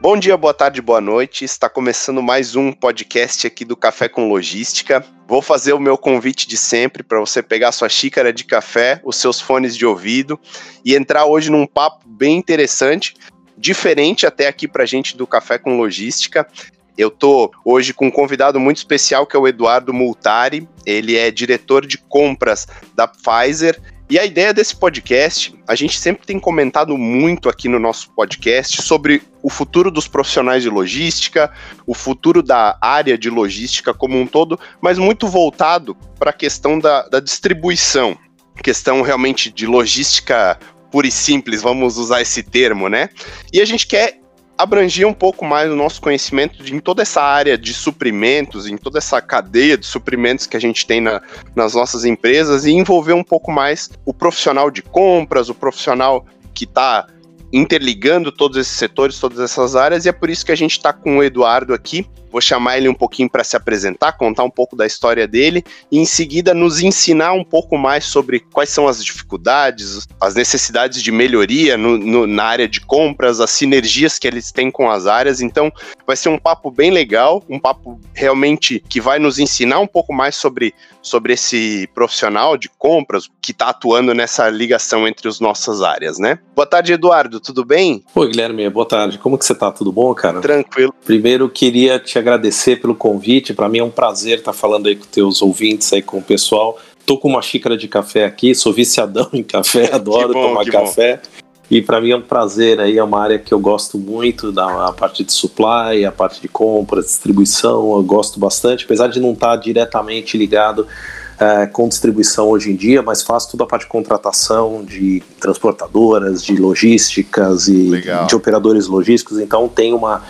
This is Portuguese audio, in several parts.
Bom dia, boa tarde, boa noite. Está começando mais um podcast aqui do Café com Logística. Vou fazer o meu convite de sempre para você pegar sua xícara de café, os seus fones de ouvido e entrar hoje num papo bem interessante, diferente até aqui para a gente do Café com Logística. Eu tô hoje com um convidado muito especial que é o Eduardo Multari. Ele é diretor de compras da Pfizer e a ideia desse podcast, a gente sempre tem comentado muito aqui no nosso podcast sobre o futuro dos profissionais de logística, o futuro da área de logística como um todo, mas muito voltado para a questão da, da distribuição, questão realmente de logística pura e simples, vamos usar esse termo, né? E a gente quer abranger um pouco mais o nosso conhecimento de, em toda essa área de suprimentos, em toda essa cadeia de suprimentos que a gente tem na, nas nossas empresas e envolver um pouco mais o profissional de compras, o profissional que está interligando todos esses setores, todas essas áreas, e é por isso que a gente está com o Eduardo aqui Vou chamar ele um pouquinho para se apresentar, contar um pouco da história dele e em seguida nos ensinar um pouco mais sobre quais são as dificuldades, as necessidades de melhoria no, no, na área de compras, as sinergias que eles têm com as áreas. Então, vai ser um papo bem legal, um papo realmente que vai nos ensinar um pouco mais sobre, sobre esse profissional de compras que está atuando nessa ligação entre as nossas áreas, né? Boa tarde, Eduardo, tudo bem? Oi, Guilherme, boa tarde. Como que você está? Tudo bom, cara? Tranquilo. Primeiro, queria te agradecer pelo convite. Para mim é um prazer estar falando aí com teus ouvintes, aí com o pessoal. Tô com uma xícara de café aqui, sou viciadão em café, adoro bom, tomar café. Bom. E para mim é um prazer aí, é uma área que eu gosto muito, da parte de supply, a parte de compras, distribuição, eu gosto bastante, apesar de não estar diretamente ligado é, com distribuição hoje em dia, mas faço toda a parte de contratação de transportadoras, de logísticas e Legal. de operadores logísticos, então tem uma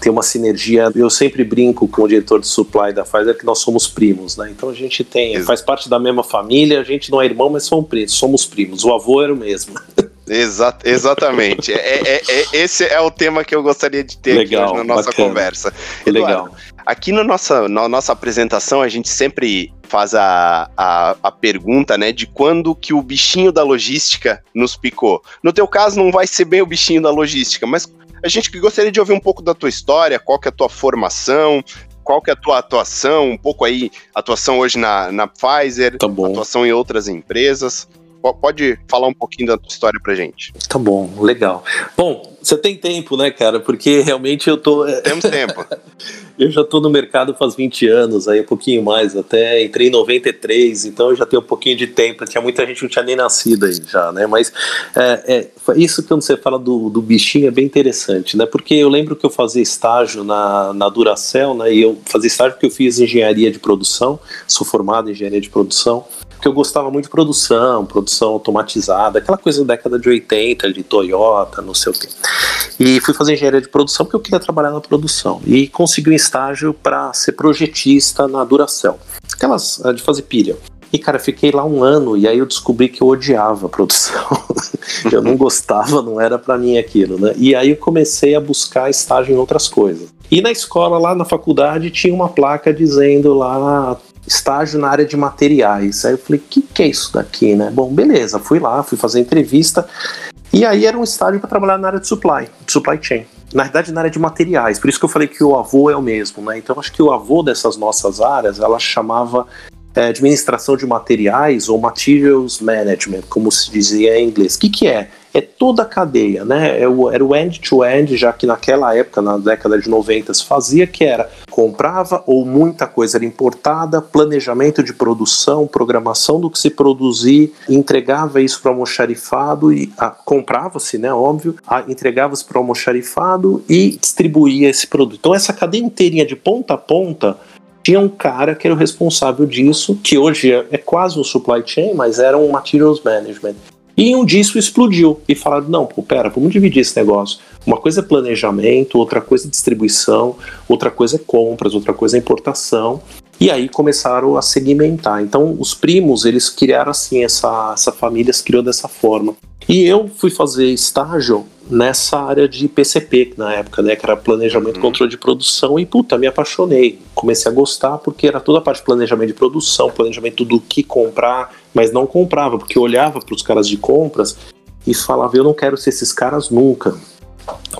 tem uma sinergia. Eu sempre brinco com o diretor de supply da Pfizer que nós somos primos, né? Então a gente tem, Exato. faz parte da mesma família, a gente não é irmão, mas somos primos, somos primos. O avô era o mesmo. Exato, exatamente. é, é, é, esse é o tema que eu gostaria de ter Legal, aqui na nossa bacana. conversa. Eduardo, Legal. Aqui no nossa, na nossa apresentação, a gente sempre faz a, a, a, pergunta, né, de quando que o bichinho da logística nos picou. No teu caso, não vai ser bem o bichinho da logística, mas a gente gostaria de ouvir um pouco da tua história, qual que é a tua formação, qual que é a tua atuação, um pouco aí, atuação hoje na, na Pfizer, tá atuação em outras empresas. Pode falar um pouquinho da tua história pra gente. Tá bom, legal. Bom, você tem tempo, né, cara? Porque realmente eu tô. Temos tempo. eu já tô no mercado faz 20 anos, aí um pouquinho mais, até entrei em 93, então eu já tenho um pouquinho de tempo. Tinha muita gente que não tinha nem nascido aí já, né? Mas é, é, isso quando você fala do, do bichinho é bem interessante, né? Porque eu lembro que eu fazia estágio na, na Duracell, né? E eu fazia estágio porque eu fiz engenharia de produção, sou formado em engenharia de produção porque eu gostava muito de produção, produção automatizada, aquela coisa da década de 80, de Toyota, não sei o quê. E fui fazer engenharia de produção porque eu queria trabalhar na produção. E consegui um estágio para ser projetista na Duracell. Aquelas de fazer pilha. E, cara, fiquei lá um ano e aí eu descobri que eu odiava a produção. eu não gostava, não era para mim aquilo, né? E aí eu comecei a buscar estágio em outras coisas. E na escola, lá na faculdade, tinha uma placa dizendo lá estágio na área de materiais. Aí eu falei, o que, que é isso daqui, né? Bom, beleza, fui lá, fui fazer entrevista. E aí era um estágio para trabalhar na área de supply, de supply chain. Na verdade, na área de materiais. Por isso que eu falei que o avô é o mesmo, né? Então acho que o avô dessas nossas áreas, ela chamava é, administração de materiais ou materials management, como se dizia em inglês. O que, que é? É toda a cadeia, né? É era o end-to-end, -end, já que naquela época, na década de 90, se fazia, que era comprava ou muita coisa era importada, planejamento de produção, programação do que se produzir, entregava isso para o almoxarifado e ah, comprava-se, né? Óbvio, ah, entregava-se para o almoxarifado e distribuía esse produto. Então essa cadeia inteirinha de ponta a ponta tinha um cara que era o responsável disso, que hoje é, é quase um supply chain, mas era um materials management. E um dia isso explodiu e falaram: não, pô, pera, vamos dividir esse negócio. Uma coisa é planejamento, outra coisa é distribuição, outra coisa é compras, outra coisa é importação. E aí começaram a segmentar. Então, os primos, eles criaram assim, essa, essa família se criou dessa forma. E eu fui fazer estágio nessa área de PCP na época, né, que era planejamento e uhum. controle de produção e puta, me apaixonei. Comecei a gostar porque era toda a parte de planejamento de produção, planejamento do que comprar, mas não comprava, porque olhava para os caras de compras e falava, eu não quero ser esses caras nunca.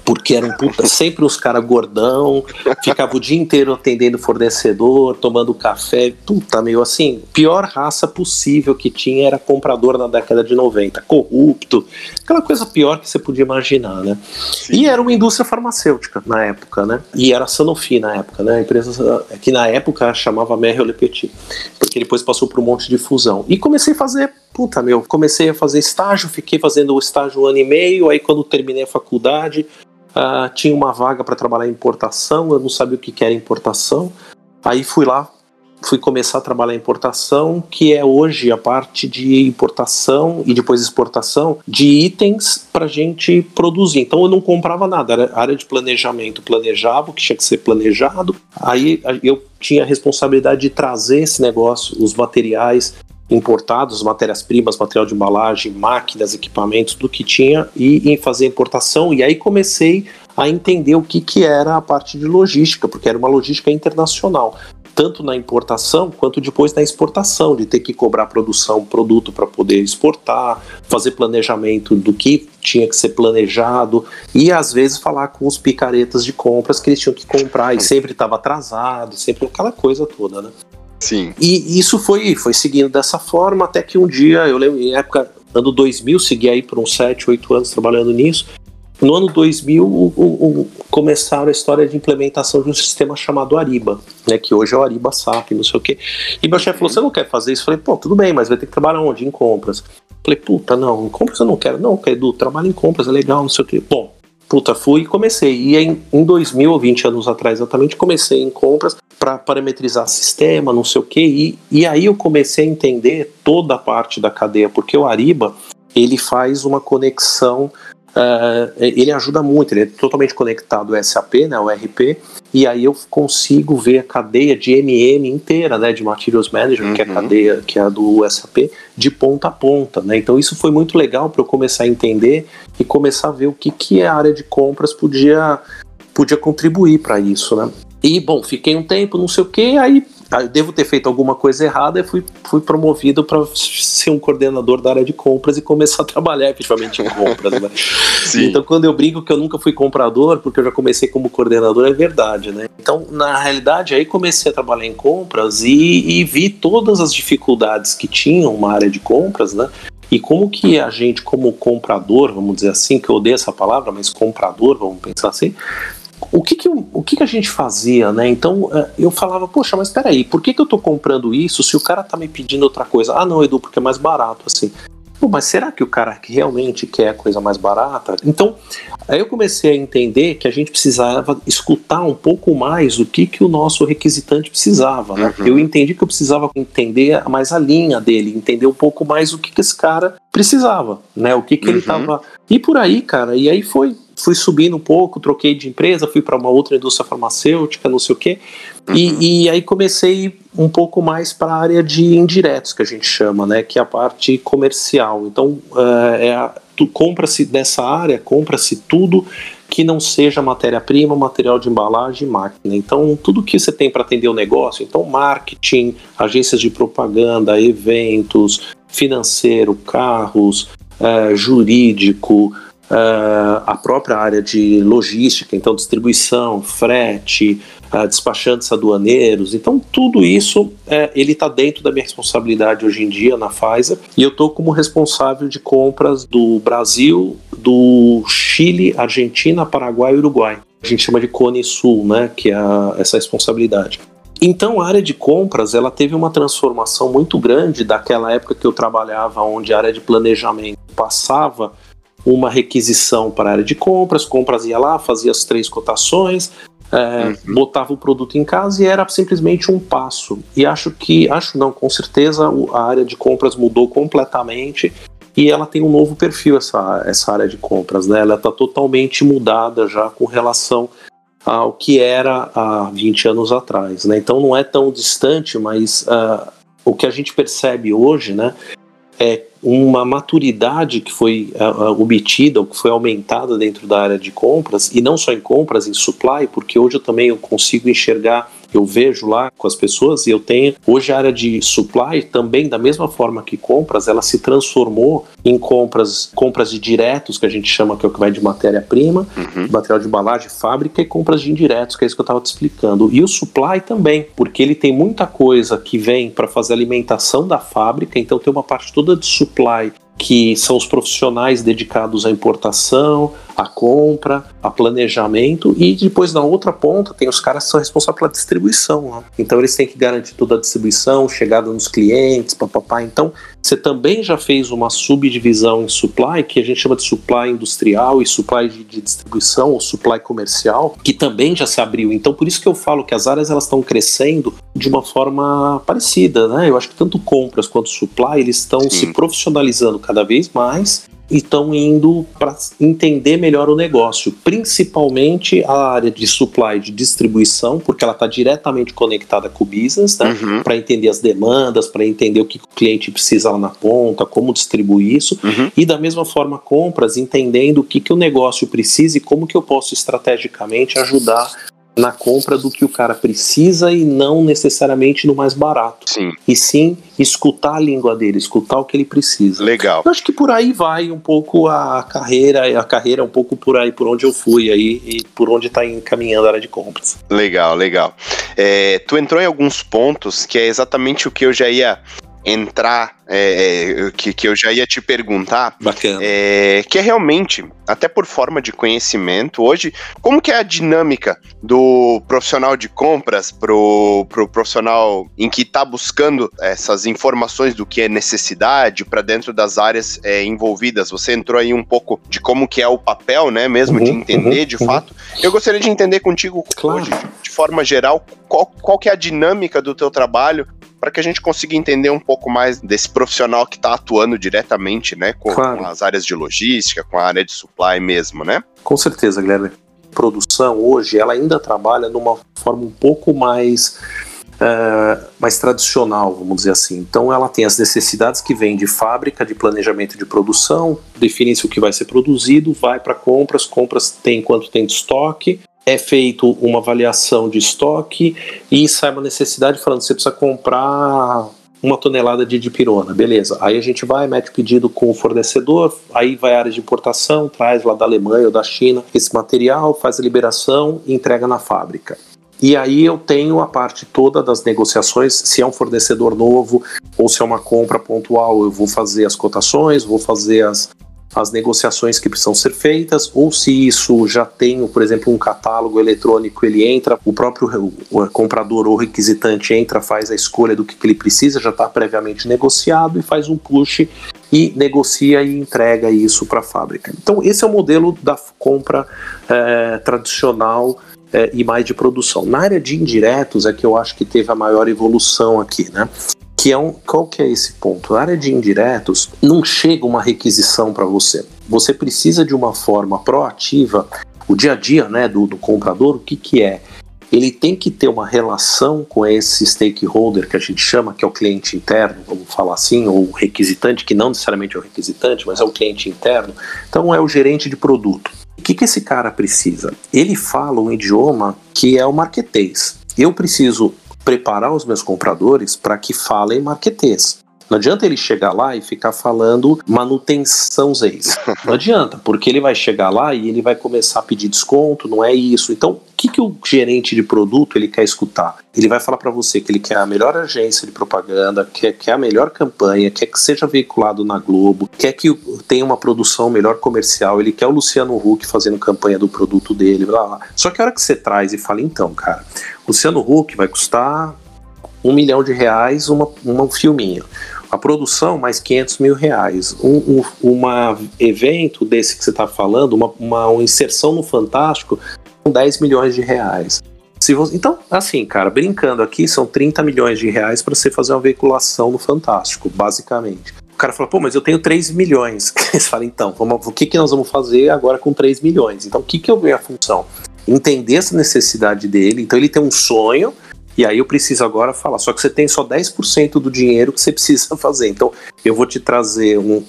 Porque eram puta, sempre os caras gordão, ficava o dia inteiro atendendo fornecedor, tomando café, puta, meio assim, pior raça possível que tinha era comprador na década de 90, corrupto, aquela coisa pior que você podia imaginar, né? Sim. E era uma indústria farmacêutica na época, né? E era Sanofi na época, né? A empresa que na época chamava Merrill Le Petit, porque depois passou por um monte de fusão. E comecei a fazer puta meu, comecei a fazer estágio, fiquei fazendo o estágio um ano e meio, aí quando terminei a faculdade, Uh, tinha uma vaga para trabalhar em importação, eu não sabia o que, que era importação. Aí fui lá, fui começar a trabalhar em importação, que é hoje a parte de importação e depois exportação de itens para gente produzir. Então eu não comprava nada, era área de planejamento, planejava o que tinha que ser planejado. Aí eu tinha a responsabilidade de trazer esse negócio, os materiais importados, matérias-primas, material de embalagem, máquinas, equipamentos, do que tinha, e em fazer importação. E aí comecei a entender o que, que era a parte de logística, porque era uma logística internacional, tanto na importação quanto depois na exportação, de ter que cobrar produção, produto para poder exportar, fazer planejamento do que tinha que ser planejado e às vezes falar com os picaretas de compras que eles tinham que comprar e sempre estava atrasado, sempre aquela coisa toda, né? Sim. E isso foi, foi seguindo dessa forma até que um dia, eu lembro, em época, ano 2000, segui aí por uns 7, 8 anos trabalhando nisso. No ano 2000, o, o, o, começaram a história de implementação de um sistema chamado Ariba, né, que hoje é o Ariba SAP, não sei o quê. E meu chefe falou: Você não quer fazer isso? Eu falei: Pô, tudo bem, mas vai ter que trabalhar onde? Em compras. Eu falei: Puta, não, em compras eu não quero. Não, Edu, trabalho em compras, é legal, não sei o quê. Bom, puta, fui e comecei. E em, em 2000, 20 anos atrás exatamente, comecei em compras para parametrizar sistema, não sei o que, e, e aí eu comecei a entender toda a parte da cadeia, porque o Ariba ele faz uma conexão Uh, ele ajuda muito, ele é totalmente conectado ao SAP, né, o RP, e aí eu consigo ver a cadeia de MM inteira, né, de Materials Management, uhum. que é a uhum. cadeia que é a do SAP, de ponta a ponta, né, então isso foi muito legal para eu começar a entender e começar a ver o que, que a área de compras podia, podia contribuir para isso, né. E, bom, fiquei um tempo, não sei o que, aí eu devo ter feito alguma coisa errada e fui, fui promovido para ser um coordenador da área de compras e começar a trabalhar efetivamente em compras, né? Então, quando eu brinco que eu nunca fui comprador, porque eu já comecei como coordenador, é verdade, né? Então, na realidade, aí comecei a trabalhar em compras e, e vi todas as dificuldades que tinham uma área de compras, né? E como que a gente, como comprador, vamos dizer assim, que eu odeio essa palavra, mas comprador, vamos pensar assim, o que que, o que que a gente fazia, né? Então é, eu falava, poxa, mas peraí, por que, que eu tô comprando isso se o cara tá me pedindo outra coisa? Ah, não, Edu, porque é mais barato, assim. Pô, mas será que o cara realmente quer a coisa mais barata? Então, aí eu comecei a entender que a gente precisava escutar um pouco mais o que, que o nosso requisitante precisava. Né? Uhum. Eu entendi que eu precisava entender mais a linha dele, entender um pouco mais o que, que esse cara precisava, né? O que, que uhum. ele tava. E por aí, cara, e aí foi fui subindo um pouco, troquei de empresa, fui para uma outra indústria farmacêutica, não sei o quê. Uhum. E, e, aí comecei um pouco mais para a área de indiretos, que a gente chama, né? Que é a parte comercial. Então, uh, é compra-se nessa área, compra-se tudo que não seja matéria-prima, material de embalagem e máquina. Então, tudo que você tem para atender o negócio, então marketing, agências de propaganda, eventos, financeiro, carros, uh, jurídico, uh, a própria área de logística, então distribuição, frete, uh, despachantes aduaneiros. Então tudo isso ele está dentro da minha responsabilidade hoje em dia na Pfizer e eu estou como responsável de compras do Brasil, do Chile, Argentina, Paraguai e Uruguai. A gente chama de Cone Sul, né, que é a, essa responsabilidade. Então a área de compras ela teve uma transformação muito grande daquela época que eu trabalhava, onde a área de planejamento passava uma requisição para a área de compras, compras ia lá, fazia as três cotações, é, uhum. botava o produto em casa e era simplesmente um passo. E acho que, acho não, com certeza a área de compras mudou completamente e ela tem um novo perfil, essa, essa área de compras, né? Ela está totalmente mudada já com relação ao que era há 20 anos atrás, né? Então não é tão distante, mas uh, o que a gente percebe hoje, né, é uma maturidade que foi uh, obtida, ou que foi aumentada dentro da área de compras, e não só em compras, em supply, porque hoje eu também eu consigo enxergar eu vejo lá com as pessoas e eu tenho hoje a área de supply também da mesma forma que compras, ela se transformou em compras, compras de diretos que a gente chama que é o que vai de matéria-prima, uhum. material de embalagem, fábrica e compras de indiretos, que é isso que eu estava te explicando. E o supply também, porque ele tem muita coisa que vem para fazer alimentação da fábrica, então tem uma parte toda de supply que são os profissionais dedicados à importação, à compra, a planejamento e depois na outra ponta tem os caras que são responsáveis pela distribuição. Né? Então eles têm que garantir toda a distribuição, chegada nos clientes, papapá. Então você também já fez uma subdivisão em supply que a gente chama de supply industrial e supply de, de distribuição ou supply comercial, que também já se abriu. Então por isso que eu falo que as áreas elas estão crescendo de uma forma parecida, né? Eu acho que tanto compras quanto supply eles estão se profissionalizando cada vez mais e estão indo para entender melhor o negócio, principalmente a área de supply, de distribuição, porque ela está diretamente conectada com o business, né? Uhum. Para entender as demandas, para entender o que o cliente precisa lá na ponta, como distribuir isso, uhum. e da mesma forma compras, entendendo o que, que o negócio precisa e como que eu posso estrategicamente ajudar na compra do que o cara precisa e não necessariamente no mais barato. Sim. E sim escutar a língua dele, escutar o que ele precisa. Legal. Eu acho que por aí vai um pouco a carreira, a carreira é um pouco por aí, por onde eu fui aí e por onde está encaminhando a área de compras. Legal, legal. É, tu entrou em alguns pontos que é exatamente o que eu já ia entrar, é, é, que, que eu já ia te perguntar, Bacana. É, que é realmente, até por forma de conhecimento, hoje, como que é a dinâmica do profissional de compras pro, pro profissional em que está buscando essas informações do que é necessidade para dentro das áreas é, envolvidas? Você entrou aí um pouco de como que é o papel, né, mesmo uhum, de entender uhum, de uhum. fato. Eu gostaria de entender contigo claro. hoje, de forma geral, qual, qual que é a dinâmica do teu trabalho para que a gente consiga entender um pouco mais desse profissional que está atuando diretamente, né, com, claro. com, as áreas de logística, com a área de supply mesmo, né? Com certeza, Guilherme. Produção hoje, ela ainda trabalha numa forma um pouco mais uh, mais tradicional, vamos dizer assim. Então, ela tem as necessidades que vêm de fábrica, de planejamento de produção, define-se o que vai ser produzido, vai para compras, compras tem quanto tem de estoque, é feito uma avaliação de estoque e sai uma necessidade falando você precisa comprar uma tonelada de dipirona, beleza. Aí a gente vai, mete o pedido com o fornecedor, aí vai a área de importação, traz lá da Alemanha ou da China esse material, faz a liberação e entrega na fábrica. E aí eu tenho a parte toda das negociações, se é um fornecedor novo ou se é uma compra pontual, eu vou fazer as cotações, vou fazer as, as negociações que precisam ser feitas, ou se isso já tem, por exemplo, um catálogo eletrônico, ele entra, o próprio comprador ou requisitante entra, faz a escolha do que, que ele precisa, já está previamente negociado e faz um push e negocia e entrega isso para a fábrica. Então, esse é o modelo da compra é, tradicional é, e mais de produção. Na área de indiretos é que eu acho que teve a maior evolução aqui, né? Que é um, qual que é esse ponto? Na área de indiretos, não chega uma requisição para você. Você precisa de uma forma proativa, o dia a dia né, do, do comprador, o que, que é? Ele tem que ter uma relação com esse stakeholder que a gente chama, que é o cliente interno, vamos falar assim, ou o requisitante, que não necessariamente é o requisitante, mas é o cliente interno. Então é o gerente de produto. O que, que esse cara precisa? Ele fala um idioma que é o marketês. Eu preciso preparar os meus compradores para que falem marketês. Não adianta ele chegar lá e ficar falando manutenção Zeis. Não adianta, porque ele vai chegar lá e ele vai começar a pedir desconto, não é isso. Então, o que, que o gerente de produto ele quer escutar? Ele vai falar para você que ele quer a melhor agência de propaganda, quer, quer a melhor campanha, quer que seja veiculado na Globo, quer que tenha uma produção melhor comercial, ele quer o Luciano Huck fazendo campanha do produto dele, blá, blá. Só que a hora que você traz e fala, então, cara, Luciano Huck vai custar um milhão de reais uma, uma filminho. A produção, mais 500 mil reais. Um, um uma evento desse que você está falando, uma, uma, uma, inserção no Fantástico, com 10 milhões de reais. Se você, então, assim, cara, brincando aqui, são 30 milhões de reais para você fazer uma veiculação no Fantástico, basicamente. O cara fala, pô, mas eu tenho 3 milhões. Você fala, então, vamos, o que, que nós vamos fazer agora com 3 milhões? Então, o que, que eu ganho a função? Entender essa necessidade dele. Então, ele tem um sonho, e aí eu preciso agora falar, só que você tem só 10% do dinheiro que você precisa fazer. Então eu vou te trazer um,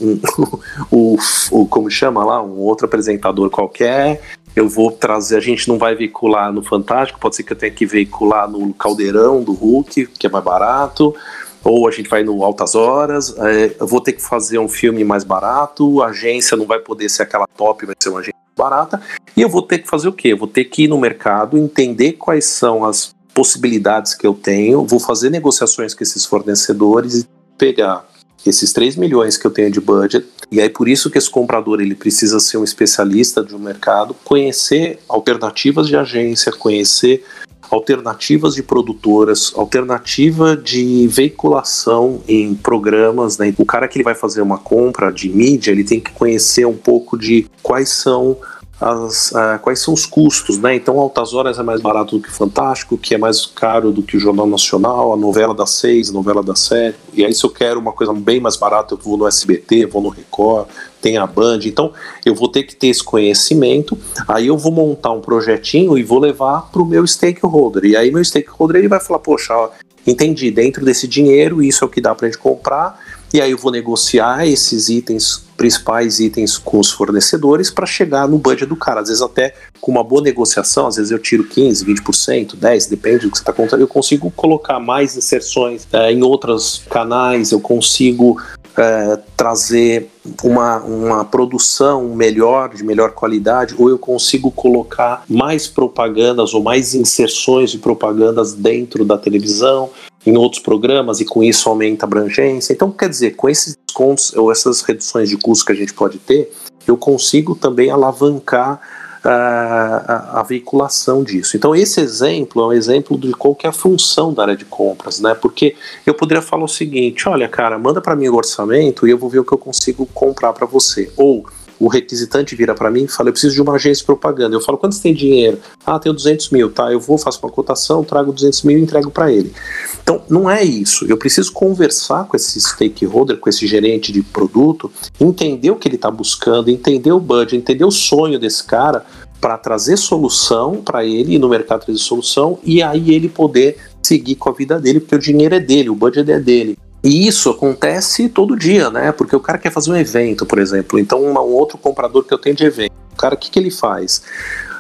um como chama lá, um outro apresentador qualquer, eu vou trazer, a gente não vai veicular no Fantástico, pode ser que eu tenha que veicular no Caldeirão do Hulk, que é mais barato, ou a gente vai no Altas Horas, é, eu vou ter que fazer um filme mais barato, a agência não vai poder ser aquela top, vai ser uma agência barata, e eu vou ter que fazer o quê? Eu vou ter que ir no mercado, entender quais são as possibilidades que eu tenho, vou fazer negociações com esses fornecedores e pegar esses 3 milhões que eu tenho de budget, e aí por isso que esse comprador ele precisa ser um especialista de um mercado, conhecer alternativas de agência, conhecer alternativas de produtoras, alternativa de veiculação em programas, né? O cara que ele vai fazer uma compra de mídia, ele tem que conhecer um pouco de quais são as, uh, quais são os custos, né? Então, Altas Horas é mais barato do que Fantástico, que é mais caro do que o Jornal Nacional, a novela das seis, a novela das sete. E aí, se eu quero uma coisa bem mais barata, eu vou no SBT, vou no Record, tem a Band. Então, eu vou ter que ter esse conhecimento. Aí, eu vou montar um projetinho e vou levar para o meu stakeholder. E aí, meu stakeholder ele vai falar: Poxa, ó, entendi, dentro desse dinheiro, isso é o que dá para a gente comprar e aí eu vou negociar esses itens, principais itens com os fornecedores para chegar no budget do cara. Às vezes até com uma boa negociação, às vezes eu tiro 15, 20%, 10%, depende do que você está contando, eu consigo colocar mais inserções é, em outros canais, eu consigo é, trazer uma, uma produção melhor, de melhor qualidade, ou eu consigo colocar mais propagandas ou mais inserções de propagandas dentro da televisão, em outros programas e com isso aumenta a abrangência. Então, quer dizer, com esses descontos ou essas reduções de custo que a gente pode ter, eu consigo também alavancar uh, a, a, veiculação disso. Então, esse exemplo é um exemplo de qual que é a função da área de compras, né? Porque eu poderia falar o seguinte: olha, cara, manda para mim o orçamento e eu vou ver o que eu consigo comprar para você. Ou o requisitante vira para mim e fala: Eu preciso de uma agência de propaganda. Eu falo: Quanto você tem dinheiro? Ah, tenho 200 mil, tá? Eu vou, faço uma cotação, trago 200 mil e entrego para ele. Então, não é isso. Eu preciso conversar com esse stakeholder, com esse gerente de produto, entender o que ele está buscando, entender o budget, entender o sonho desse cara para trazer solução para ele no mercado trazer solução e aí ele poder seguir com a vida dele, porque o dinheiro é dele, o budget é dele. E isso acontece todo dia, né? Porque o cara quer fazer um evento, por exemplo. Então, um outro comprador que eu tenho de evento, o cara, o que, que ele faz?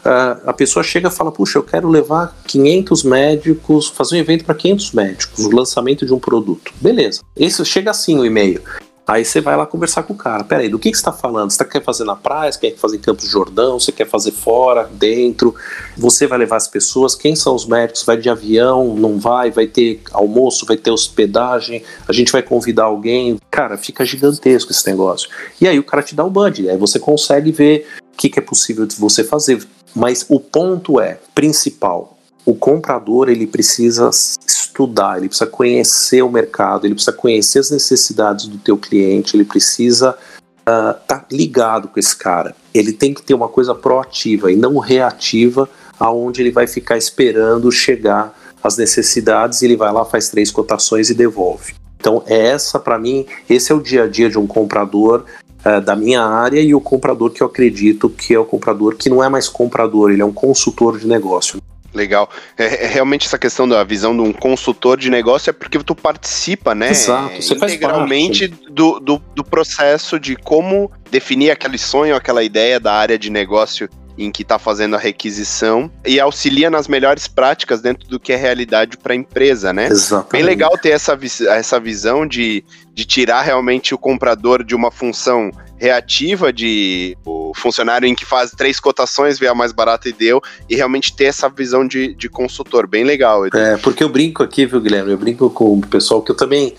Uh, a pessoa chega e fala: Puxa, eu quero levar 500 médicos, fazer um evento para 500 médicos, o lançamento de um produto. Beleza. Esse chega assim o e-mail. Aí você vai lá conversar com o cara. Peraí, do que, que você está falando? Você tá, quer fazer na praia? Você quer fazer em Campos Jordão? Você quer fazer fora, dentro? Você vai levar as pessoas? Quem são os médicos? Vai de avião? Não vai? Vai ter almoço? Vai ter hospedagem? A gente vai convidar alguém? Cara, fica gigantesco esse negócio. E aí o cara te dá o budget. Aí você consegue ver o que, que é possível de você fazer. Mas o ponto é, principal, o comprador ele precisa estudar, ele precisa conhecer o mercado, ele precisa conhecer as necessidades do teu cliente, ele precisa estar uh, tá ligado com esse cara. Ele tem que ter uma coisa proativa e não reativa, aonde ele vai ficar esperando chegar as necessidades e ele vai lá faz três cotações e devolve. Então é essa para mim, esse é o dia a dia de um comprador uh, da minha área e o comprador que eu acredito que é o comprador que não é mais comprador, ele é um consultor de negócio. Legal. É, é, realmente essa questão da visão de um consultor de negócio é porque tu participa, né? Exato. Você integralmente do, do, do processo de como definir aquele sonho, aquela ideia da área de negócio em que está fazendo a requisição e auxilia nas melhores práticas dentro do que é realidade para a empresa, né? Exatamente. Bem legal ter essa, essa visão de, de tirar realmente o comprador de uma função reativa de o funcionário em que faz três cotações, vê a mais barata e deu, e realmente ter essa visão de, de consultor, bem legal. É, porque eu brinco aqui, viu, Guilherme? Eu brinco com o pessoal que eu também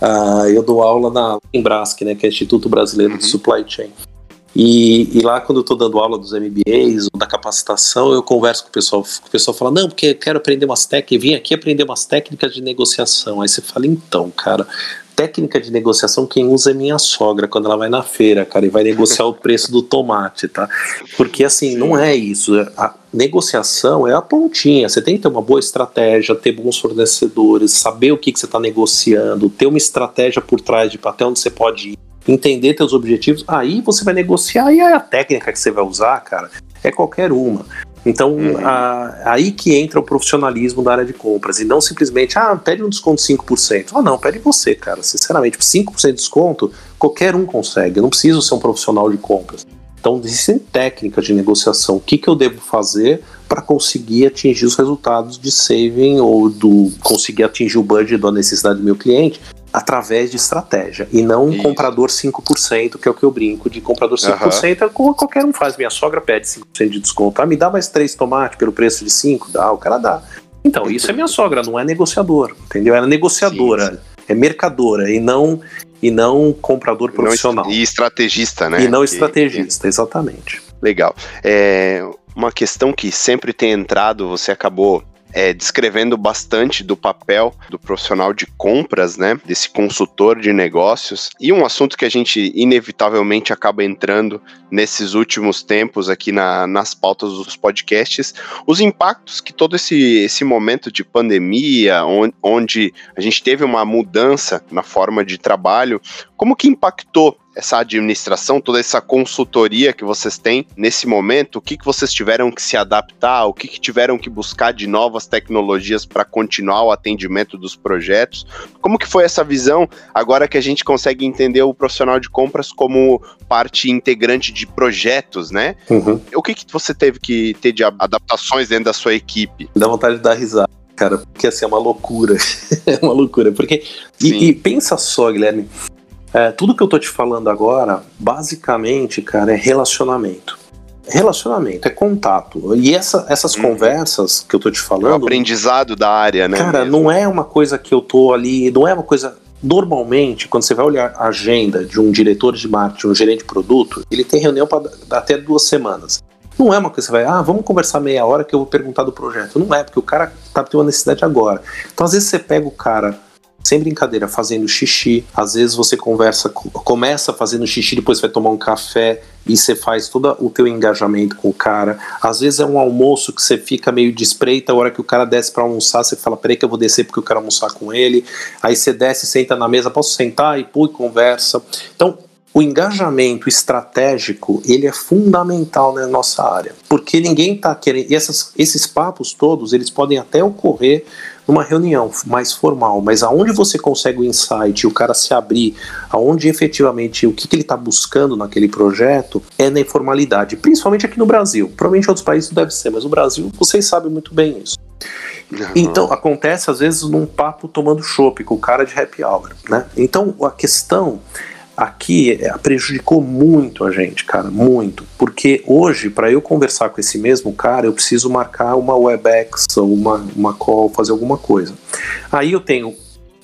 uh, eu dou aula na Embrasc, né, que é Instituto Brasileiro uhum. de Supply Chain. E, e, lá, quando eu estou dando aula dos MBAs ou da capacitação, eu converso com o pessoal. O pessoal fala: Não, porque eu quero aprender umas técnicas, vim aqui aprender umas técnicas de negociação. Aí você fala: Então, cara, técnica de negociação quem usa é minha sogra quando ela vai na feira, cara, e vai negociar o preço do tomate, tá? Porque assim, não é isso. A negociação é a pontinha. Você tem que ter uma boa estratégia, ter bons fornecedores, saber o que, que você está negociando, ter uma estratégia por trás de até onde você pode ir entender teus objetivos, aí você vai negociar e a técnica que você vai usar, cara, é qualquer uma. Então, uhum. a, aí que entra o profissionalismo da área de compras. E não simplesmente, ah, pede um desconto de 5%. Ah, não, pede você, cara. Sinceramente, 5% de desconto, qualquer um consegue. Eu não preciso ser um profissional de compras. Então, existem técnicas de negociação. O que, que eu devo fazer para conseguir atingir os resultados de saving ou do conseguir atingir o budget da necessidade do meu cliente através de estratégia e não um comprador 5%, que é o que eu brinco de comprador 5%, uhum. é como qualquer um faz. Minha sogra pede 5% de desconto. Ah, me dá mais três tomates pelo preço de 5? Dá, o cara dá. Então, isso é minha sogra, não é negociador, entendeu? Ela é negociadora, sim, sim. é mercadora e não e não comprador profissional. e estrategista, né? E não estrategista, exatamente. Legal. É, uma questão que sempre tem entrado, você acabou é, descrevendo bastante do papel do profissional de compras, né, desse consultor de negócios, e um assunto que a gente inevitavelmente acaba entrando nesses últimos tempos aqui na, nas pautas dos podcasts, os impactos que todo esse, esse momento de pandemia, onde, onde a gente teve uma mudança na forma de trabalho, como que impactou essa administração, toda essa consultoria que vocês têm nesse momento, o que, que vocês tiveram que se adaptar, o que, que tiveram que buscar de novas tecnologias para continuar o atendimento dos projetos? Como que foi essa visão agora que a gente consegue entender o profissional de compras como parte integrante de projetos, né? Uhum. O que, que você teve que ter de adaptações dentro da sua equipe? Dá vontade de dar risada cara, porque assim é uma loucura. é uma loucura. Porque. E, e, pensa só, Guilherme, é, tudo que eu tô te falando agora, basicamente, cara, é relacionamento. Relacionamento, é contato. E essa, essas uhum. conversas que eu tô te falando. É o aprendizado da área, né? Cara, mesmo? não é uma coisa que eu tô ali. Não é uma coisa. Normalmente, quando você vai olhar a agenda de um diretor de marketing, um gerente de produto, ele tem reunião para até duas semanas. Não é uma coisa que você vai, ah, vamos conversar meia hora que eu vou perguntar do projeto. Não é, porque o cara tá tendo uma necessidade agora. Então, às vezes, você pega o cara sem brincadeira, fazendo xixi. Às vezes você conversa, começa fazendo xixi, depois vai tomar um café e você faz todo o teu engajamento com o cara. Às vezes é um almoço que você fica meio de espreita, a hora que o cara desce para almoçar, você fala, peraí que eu vou descer porque eu quero almoçar com ele. Aí você desce, senta na mesa, posso sentar? E pô, conversa. Então, o engajamento estratégico ele é fundamental na nossa área, porque ninguém está querendo. E essas, esses papos todos eles podem até ocorrer numa reunião mais formal, mas aonde você consegue o insight, o cara se abrir, aonde efetivamente o que, que ele está buscando naquele projeto é na informalidade, principalmente aqui no Brasil. Provavelmente em outros países deve ser, mas no Brasil vocês sabem muito bem isso. Uhum. Então, acontece às vezes num papo tomando chopp com o cara de happy hour, né? Então, a questão aqui é, prejudicou muito a gente, cara, muito. Porque hoje, para eu conversar com esse mesmo cara, eu preciso marcar uma WebEx ou uma, uma call, fazer alguma coisa. Aí eu tenho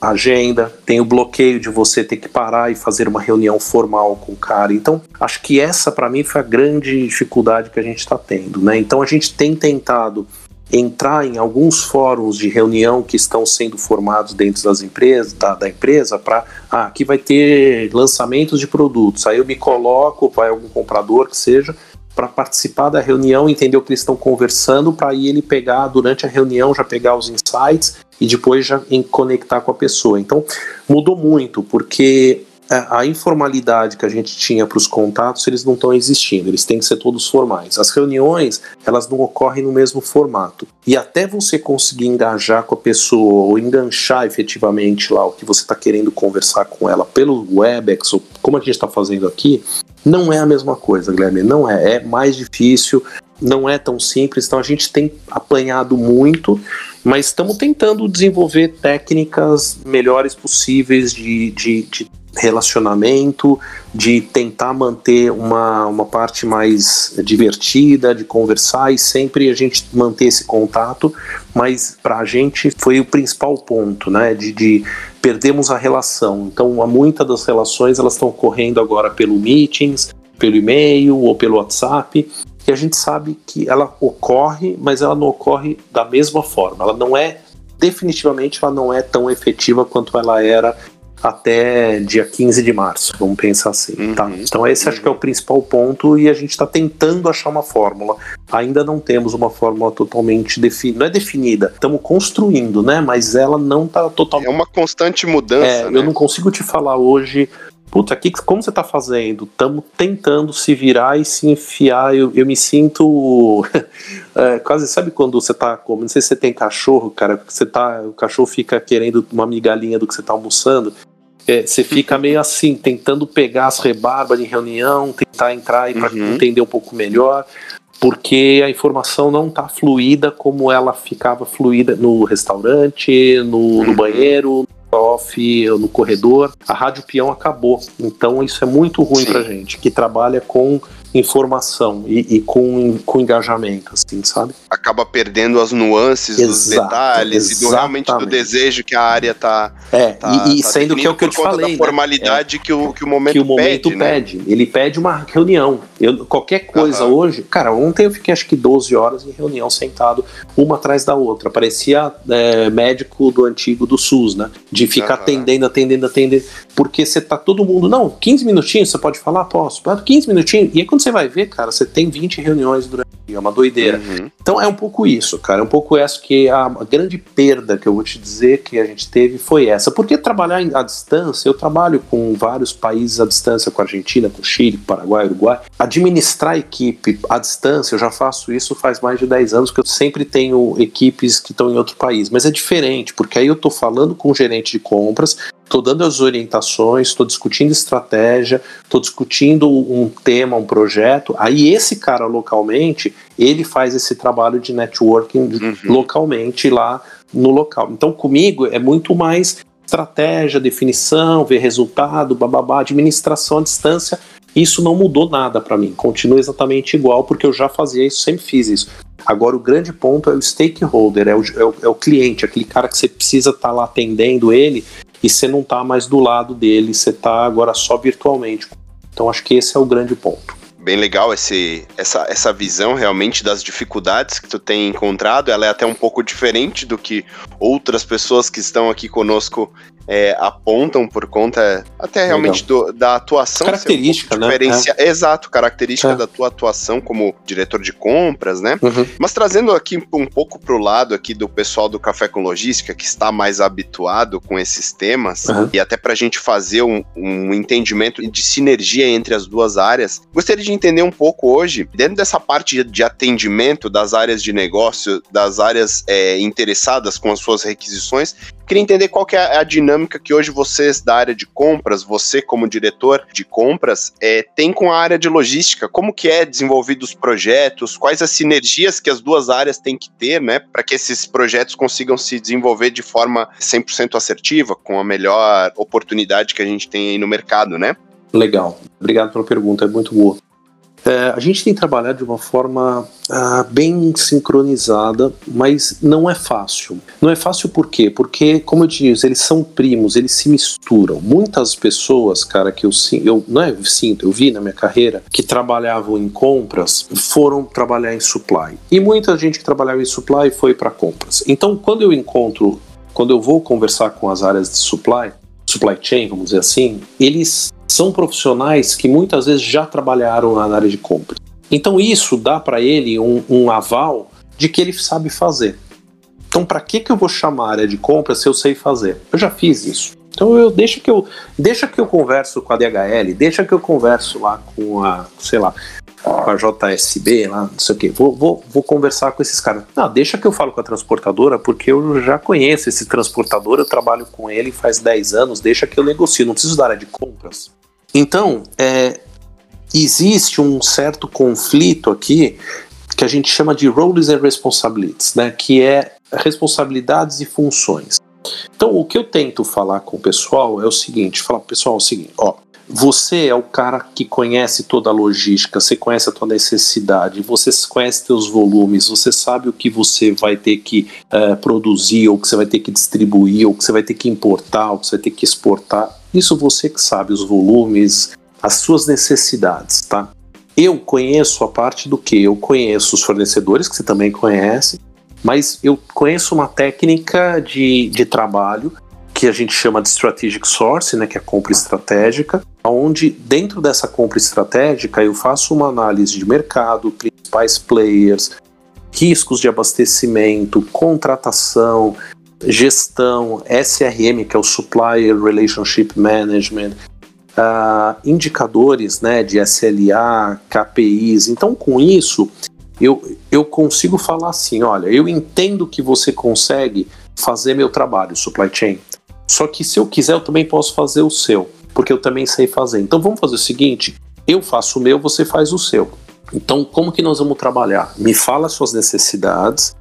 agenda, tem o bloqueio de você ter que parar e fazer uma reunião formal com o cara. Então, acho que essa para mim foi a grande dificuldade que a gente está tendo, né? Então a gente tem tentado entrar em alguns fóruns de reunião que estão sendo formados dentro das empresas, da, da empresa, para ah, aqui vai ter lançamentos de produtos. Aí eu me coloco, vai algum comprador que seja, para participar da reunião, entender o que eles estão conversando, para ele pegar durante a reunião, já pegar os insights e depois já em conectar com a pessoa. Então mudou muito, porque a informalidade que a gente tinha para os contatos, eles não estão existindo, eles têm que ser todos formais. As reuniões, elas não ocorrem no mesmo formato. E até você conseguir engajar com a pessoa ou enganchar efetivamente lá o que você está querendo conversar com ela pelo Webex, ou como a gente está fazendo aqui, não é a mesma coisa, Guilherme, não é. É mais difícil, não é tão simples, então a gente tem apanhado muito, mas estamos tentando desenvolver técnicas melhores possíveis de, de, de relacionamento, de tentar manter uma, uma parte mais divertida, de conversar e sempre a gente manter esse contato, mas para a gente foi o principal ponto, né, de, de perdemos a relação. Então, muitas das relações elas estão ocorrendo agora pelo meetings, pelo e-mail ou pelo WhatsApp, e a gente sabe que ela ocorre, mas ela não ocorre da mesma forma. Ela não é definitivamente ela não é tão efetiva quanto ela era até dia 15 de março, vamos pensar assim, uhum. tá? Então esse acho que é o principal ponto e a gente está tentando achar uma fórmula. Ainda não temos uma fórmula totalmente definida, não é definida, estamos construindo, né? Mas ela não está totalmente... É uma constante mudança, é, né? Eu não consigo te falar hoje puta, que, como você tá fazendo? Estamos tentando se virar e se enfiar. Eu, eu me sinto é, quase, sabe quando você tá comendo? Não sei se você tem cachorro, cara, você tá, o cachorro fica querendo uma migalhinha do que você tá almoçando. É, você fica meio assim, tentando pegar as rebarbas em reunião, tentar entrar e uhum. entender um pouco melhor, porque a informação não está fluida como ela ficava fluida no restaurante, no, no uhum. banheiro, no off, no corredor. A rádio peão acabou, então isso é muito ruim para gente que trabalha com informação e, e, com, com engajamento, assim, sabe? Acaba perdendo as nuances Exato, dos detalhes exatamente. e do, realmente do desejo que a área tá. É, tá, e, e tá sendo que é o que eu te falei. Da formalidade né? que, o, que o momento que o momento pede. Né? pede. Né? Ele pede uma reunião. Eu, qualquer coisa uhum. hoje. Cara, ontem eu fiquei acho que 12 horas em reunião sentado, uma atrás da outra. Parecia é, médico do antigo do SUS, né? De ficar uhum. atendendo, atendendo, atendendo. Porque você tá todo mundo. Não, 15 minutinhos, você pode falar? Posso. 15 minutinhos. E aí quando você vai ver, cara, você tem 20 reuniões durante o dia, é uma doideira. Uhum. Então é um pouco isso, cara, é um pouco essa que a, a, grande perda que eu vou te dizer que a gente teve foi essa. Porque trabalhar à distância, eu trabalho com vários países à distância, com a Argentina, com Chile, Paraguai, Uruguai. Administrar equipe à distância, eu já faço isso faz mais de 10 anos, que eu sempre tenho equipes que estão em outro país. Mas é diferente, porque aí eu tô falando com o gerente de compras, estou dando as orientações, estou discutindo estratégia, estou discutindo um tema, um projeto. Aí esse cara localmente, ele faz esse trabalho de networking uhum. localmente lá no local. Então comigo é muito mais estratégia, definição, ver resultado, bababá, administração à distância. Isso não mudou nada para mim, continua exatamente igual, porque eu já fazia isso, sempre fiz isso. Agora, o grande ponto é o stakeholder, é o, é o, é o cliente, aquele cara que você precisa estar tá lá atendendo ele e você não está mais do lado dele, você está agora só virtualmente. Então acho que esse é o grande ponto. Bem legal esse, essa, essa visão realmente das dificuldades que tu tem encontrado. Ela é até um pouco diferente do que outras pessoas que estão aqui conosco é, apontam por conta até realmente do, da atuação. Característica, né? É. Exato, característica é. da tua atuação como diretor de compras, né? Uhum. Mas trazendo aqui um pouco para o lado aqui do pessoal do Café com Logística, que está mais habituado com esses temas, uhum. e até para a gente fazer um, um entendimento de sinergia entre as duas áreas, gostaria de entender um pouco hoje, dentro dessa parte de atendimento das áreas de negócio, das áreas é, interessadas com as suas requisições, Queria entender qual que é a dinâmica que hoje vocês da área de compras, você como diretor de compras, é, tem com a área de logística. Como que é desenvolvido os projetos? Quais as sinergias que as duas áreas têm que ter, né, para que esses projetos consigam se desenvolver de forma 100% assertiva, com a melhor oportunidade que a gente tem aí no mercado, né? Legal. Obrigado pela pergunta, é muito boa. É, a gente tem trabalhado de uma forma ah, bem sincronizada, mas não é fácil. Não é fácil por quê? Porque, como eu disse, eles são primos, eles se misturam. Muitas pessoas, cara, que eu, eu não é sinto, eu vi na minha carreira, que trabalhavam em compras, foram trabalhar em supply. E muita gente que trabalhava em supply foi para compras. Então, quando eu encontro, quando eu vou conversar com as áreas de supply, supply chain, vamos dizer assim, eles são profissionais que muitas vezes já trabalharam na área de compras. Então isso dá para ele um, um, aval de que ele sabe fazer. Então para que que eu vou chamar a área de compras se eu sei fazer? Eu já fiz isso. Então eu deixa que eu deixa que eu converso com a DHL, deixa que eu converso lá com a, sei lá, com a JSB, lá, não sei o que. Vou, vou, vou conversar com esses caras. Não, deixa que eu falo com a transportadora, porque eu já conheço esse transportador, eu trabalho com ele faz 10 anos, deixa que eu negocio, não preciso da área de compras. Então, é, existe um certo conflito aqui que a gente chama de roles and responsibilities, né, que é responsabilidades e funções. Então, o que eu tento falar com o pessoal é o seguinte: falar, pessoal, é o seguinte, ó, você é o cara que conhece toda a logística, você conhece a tua necessidade, você conhece teus volumes, você sabe o que você vai ter que uh, produzir, ou que você vai ter que distribuir, ou que você vai ter que importar, ou que você vai ter que exportar. Isso você que sabe os volumes, as suas necessidades, tá? Eu conheço a parte do que? Eu conheço os fornecedores, que você também conhece, mas eu conheço uma técnica de, de trabalho que a gente chama de strategic source, né, que é a compra estratégica, onde dentro dessa compra estratégica eu faço uma análise de mercado, principais players, riscos de abastecimento, contratação, gestão, SRM, que é o Supplier Relationship Management, uh, indicadores né, de SLA, KPIs. Então, com isso, eu, eu consigo falar assim: olha, eu entendo que você consegue fazer meu trabalho, supply chain. Só que se eu quiser, eu também posso fazer o seu, porque eu também sei fazer. Então vamos fazer o seguinte: eu faço o meu, você faz o seu. Então, como que nós vamos trabalhar? Me fala as suas necessidades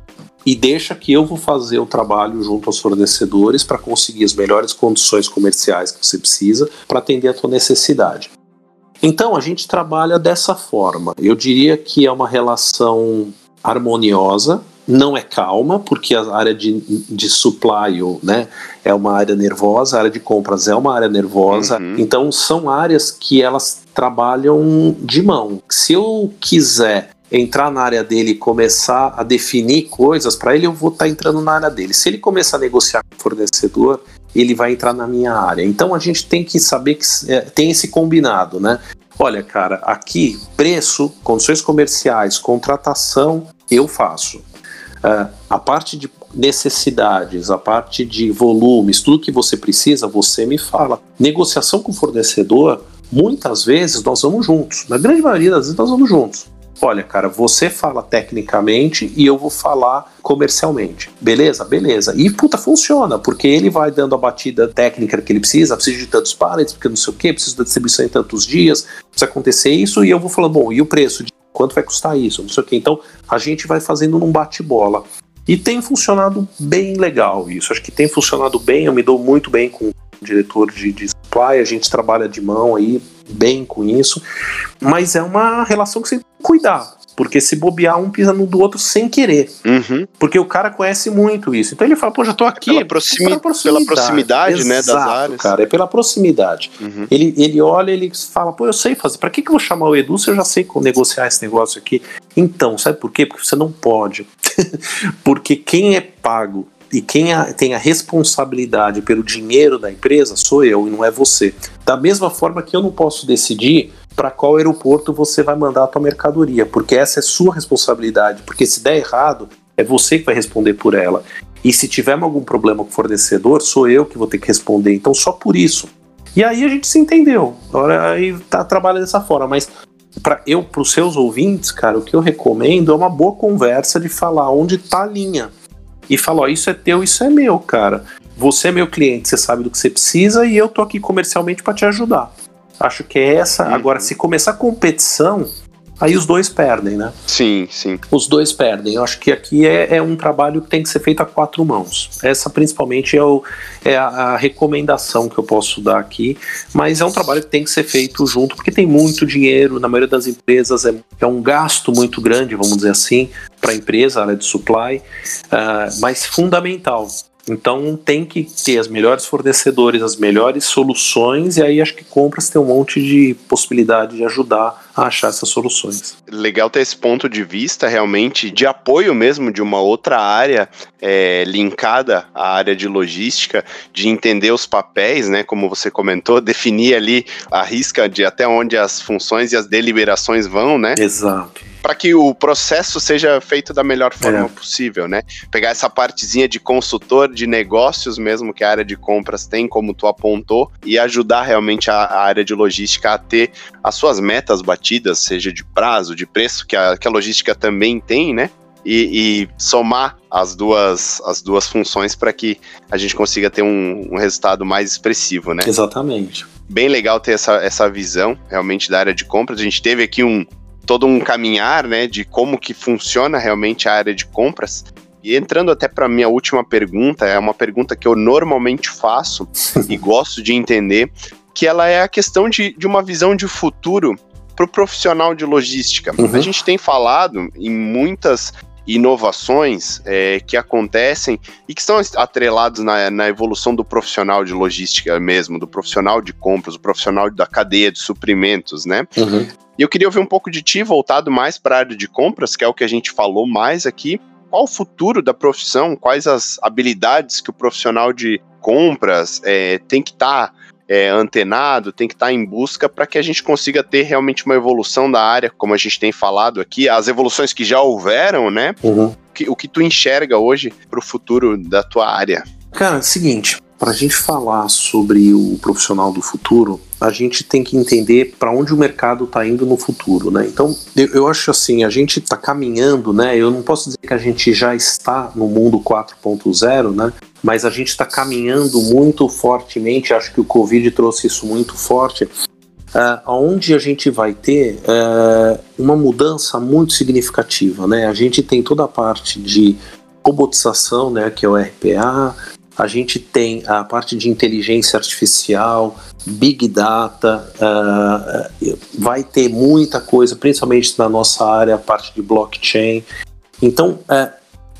e deixa que eu vou fazer o trabalho junto aos fornecedores para conseguir as melhores condições comerciais que você precisa para atender a tua necessidade. Então, a gente trabalha dessa forma. Eu diria que é uma relação harmoniosa, não é calma, porque a área de, de supply né, é uma área nervosa, a área de compras é uma área nervosa, uhum. então são áreas que elas trabalham de mão. Se eu quiser entrar na área dele e começar a definir coisas para ele, eu vou estar tá entrando na área dele. Se ele começar a negociar com o fornecedor, ele vai entrar na minha área. Então a gente tem que saber que é, tem esse combinado, né? Olha, cara, aqui preço, condições comerciais, contratação, eu faço. Uh, a parte de necessidades, a parte de volumes, tudo que você precisa, você me fala. Negociação com o fornecedor, muitas vezes nós vamos juntos. Na grande maioria das vezes nós vamos juntos olha, cara, você fala tecnicamente e eu vou falar comercialmente. Beleza? Beleza. E puta, funciona, porque ele vai dando a batida técnica que ele precisa, precisa de tantos pallets, porque não sei o que, precisa da distribuição em tantos dias, precisa acontecer isso, e eu vou falando, bom, e o preço? De quanto vai custar isso? Não sei o que. Então, a gente vai fazendo num bate-bola. E tem funcionado bem legal isso. Acho que tem funcionado bem, eu me dou muito bem com diretor de, de supply, a gente trabalha de mão aí bem com isso, mas é uma relação que você tem que cuidar. Porque se bobear, um pisa no do outro sem querer. Uhum. Porque o cara conhece muito isso. Então ele fala, pô, já tô aqui. Pela, proximi pela proximidade, pela proximidade né, das áreas. cara, é pela proximidade. Uhum. Ele, ele olha, ele fala, pô, eu sei fazer. Pra que, que eu vou chamar o Edu se eu já sei negociar esse negócio aqui? Então, sabe por quê? Porque você não pode. Porque quem é pago e quem a, tem a responsabilidade pelo dinheiro da empresa sou eu e não é você. Da mesma forma que eu não posso decidir para qual aeroporto você vai mandar a tua mercadoria, porque essa é sua responsabilidade, porque se der errado, é você que vai responder por ela. E se tiver algum problema com o fornecedor, sou eu que vou ter que responder. Então, só por isso. E aí a gente se entendeu. Agora aí tá trabalha dessa forma, mas para eu, para os seus ouvintes, cara, o que eu recomendo é uma boa conversa de falar onde tá a linha e fala: Ó, isso é teu, isso é meu, cara. Você é meu cliente, você sabe do que você precisa e eu tô aqui comercialmente para te ajudar. Acho que é essa. Uhum. Agora, se começar competição, aí os dois perdem, né? Sim, sim. Os dois perdem. Eu acho que aqui é, é um trabalho que tem que ser feito a quatro mãos. Essa, principalmente, é, o, é a, a, recomendação que eu posso dar aqui. Mas é um trabalho que tem que ser feito junto, porque tem muito dinheiro. Na maioria das empresas é, é um gasto muito grande, vamos dizer assim, para a empresa, área de supply, uh, mas fundamental. Então tem que ter as melhores fornecedores, as melhores soluções, e aí acho que compras tem um monte de possibilidade de ajudar a achar essas soluções. Legal ter esse ponto de vista realmente de apoio mesmo de uma outra área é, linkada à área de logística, de entender os papéis, né? Como você comentou, definir ali a risca de até onde as funções e as deliberações vão, né? Exato para que o processo seja feito da melhor forma é. possível, né? Pegar essa partezinha de consultor de negócios mesmo que a área de compras tem, como tu apontou, e ajudar realmente a, a área de logística a ter as suas metas batidas, seja de prazo, de preço, que a, que a logística também tem, né? E, e, somar as duas, as duas funções para que a gente consiga ter um, um, resultado mais expressivo, né? Exatamente. Bem legal ter essa, essa visão realmente da área de compras. A gente teve aqui um, todo um caminhar, né, de como que funciona realmente a área de compras. E entrando até para minha última pergunta, é uma pergunta que eu normalmente faço e gosto de entender, que ela é a questão de, de uma visão de futuro para o profissional de logística. Uhum. A gente tem falado em muitas inovações é, que acontecem e que estão atrelados na, na, evolução do profissional de logística mesmo, do profissional de compras, do profissional da cadeia de suprimentos, né? Uhum. E eu queria ouvir um pouco de ti, voltado mais para a área de compras, que é o que a gente falou mais aqui. Qual o futuro da profissão? Quais as habilidades que o profissional de compras é, tem que estar tá, é, antenado, tem que estar tá em busca para que a gente consiga ter realmente uma evolução da área, como a gente tem falado aqui, as evoluções que já houveram, né? Uhum. Que, o que tu enxerga hoje para o futuro da tua área? Cara, é o seguinte, para a gente falar sobre o profissional do futuro, a gente tem que entender para onde o mercado está indo no futuro, né? Então, eu, eu acho assim, a gente está caminhando, né? Eu não posso dizer que a gente já está no mundo 4.0, né? Mas a gente está caminhando muito fortemente. Acho que o Covid trouxe isso muito forte. Uh, onde a gente vai ter uh, uma mudança muito significativa, né? A gente tem toda a parte de robotização, né, que é o RPA, a gente tem a parte de inteligência artificial, big data, uh, vai ter muita coisa, principalmente na nossa área, a parte de blockchain. Então, uh,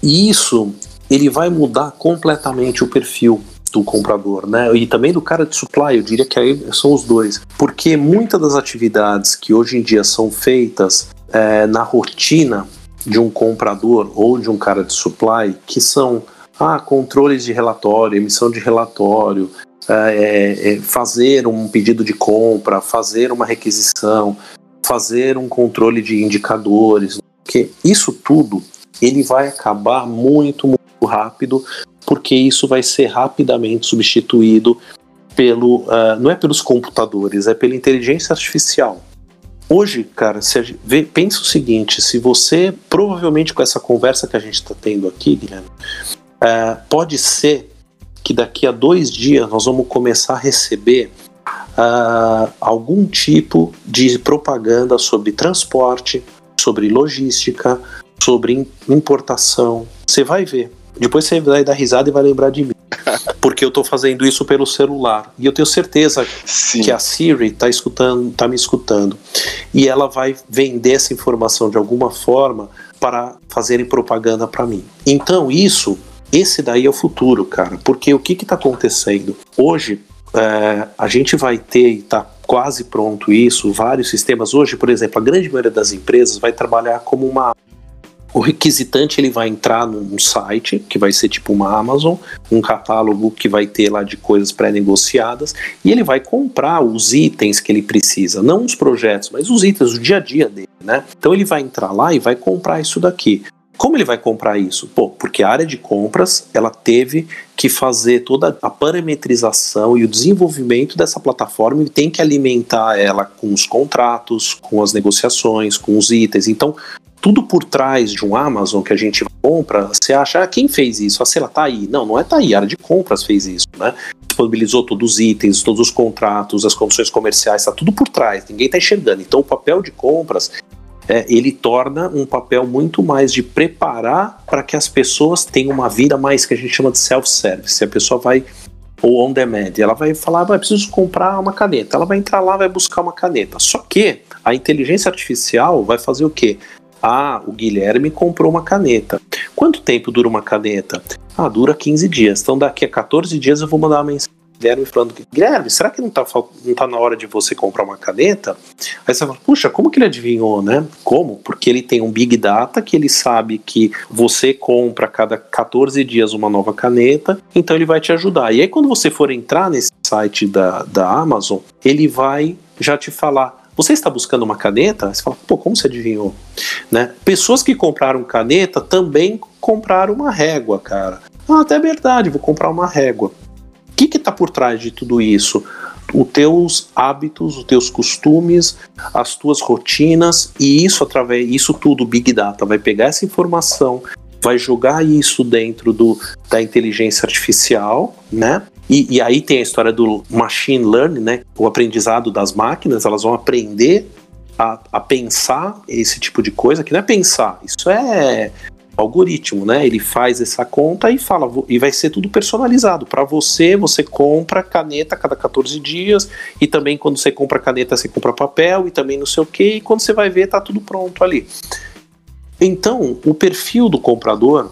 isso ele vai mudar completamente o perfil do comprador, né? E também do cara de supply, eu diria que aí são os dois. Porque muitas das atividades que hoje em dia são feitas é, na rotina de um comprador ou de um cara de supply, que são ah, controles de relatório, emissão de relatório, é, é, é, fazer um pedido de compra, fazer uma requisição, fazer um controle de indicadores, porque isso tudo ele vai acabar muito, muito rápido, porque isso vai ser rapidamente substituído pelo, uh, não é pelos computadores, é pela inteligência artificial. Hoje, cara, se vê, pensa o seguinte: se você, provavelmente com essa conversa que a gente está tendo aqui, Guilherme, é, pode ser que daqui a dois dias nós vamos começar a receber uh, algum tipo de propaganda sobre transporte, sobre logística, sobre importação. Você vai ver. Depois você vai dar risada e vai lembrar de mim. Porque eu estou fazendo isso pelo celular. E eu tenho certeza Sim. que a Siri está escutando, tá me escutando. E ela vai vender essa informação de alguma forma para fazerem propaganda para mim. Então, isso esse daí é o futuro, cara. Porque o que está acontecendo? Hoje, é, a gente vai ter, e está quase pronto isso, vários sistemas. Hoje, por exemplo, a grande maioria das empresas vai trabalhar como uma o requisitante ele vai entrar num site que vai ser tipo uma Amazon, um catálogo que vai ter lá de coisas pré-negociadas e ele vai comprar os itens que ele precisa, não os projetos, mas os itens do dia a dia dele, né? Então ele vai entrar lá e vai comprar isso daqui. Como ele vai comprar isso? Pô, porque a área de compras ela teve que fazer toda a parametrização e o desenvolvimento dessa plataforma e tem que alimentar ela com os contratos, com as negociações, com os itens. Então, tudo por trás de um Amazon que a gente compra, você acha, ah, quem fez isso? Ah, sei lá, tá aí. Não, não é tá aí, a área de compras fez isso, né? Disponibilizou todos os itens, todos os contratos, as condições comerciais, tá tudo por trás, ninguém tá enxergando. Então, o papel de compras é, ele torna um papel muito mais de preparar para que as pessoas tenham uma vida mais que a gente chama de self-service. A pessoa vai ou on demand, ela vai falar, vai preciso comprar uma caneta. Ela vai entrar lá, vai buscar uma caneta. Só que a inteligência artificial vai fazer o quê? Ah, o Guilherme comprou uma caneta. Quanto tempo dura uma caneta? Ah, dura 15 dias. Então daqui a 14 dias eu vou mandar uma mensagem Guilherme falando que, Guilherme, será que não tá, não tá na hora de você comprar uma caneta? Aí você fala, puxa, como que ele adivinhou, né? Como? Porque ele tem um Big Data que ele sabe que você compra a cada 14 dias uma nova caneta, então ele vai te ajudar. E aí quando você for entrar nesse site da, da Amazon, ele vai já te falar, você está buscando uma caneta? Você fala, pô, como você adivinhou? Né? Pessoas que compraram caneta também compraram uma régua, cara. Ah, até é verdade, vou comprar uma régua que está por trás de tudo isso? Os teus hábitos, os teus costumes, as tuas rotinas e isso através isso tudo Big Data vai pegar essa informação, vai jogar isso dentro do, da inteligência artificial, né? E, e aí tem a história do machine learning, né? O aprendizado das máquinas, elas vão aprender a, a, pensar esse tipo de coisa, que não é pensar, isso é algoritmo, né? Ele faz essa conta e fala, e vai ser tudo personalizado. Para você, você compra caneta a cada 14 dias, e também quando você compra caneta, você compra papel, e também não sei o que, e quando você vai ver, tá tudo pronto ali. Então, o perfil do comprador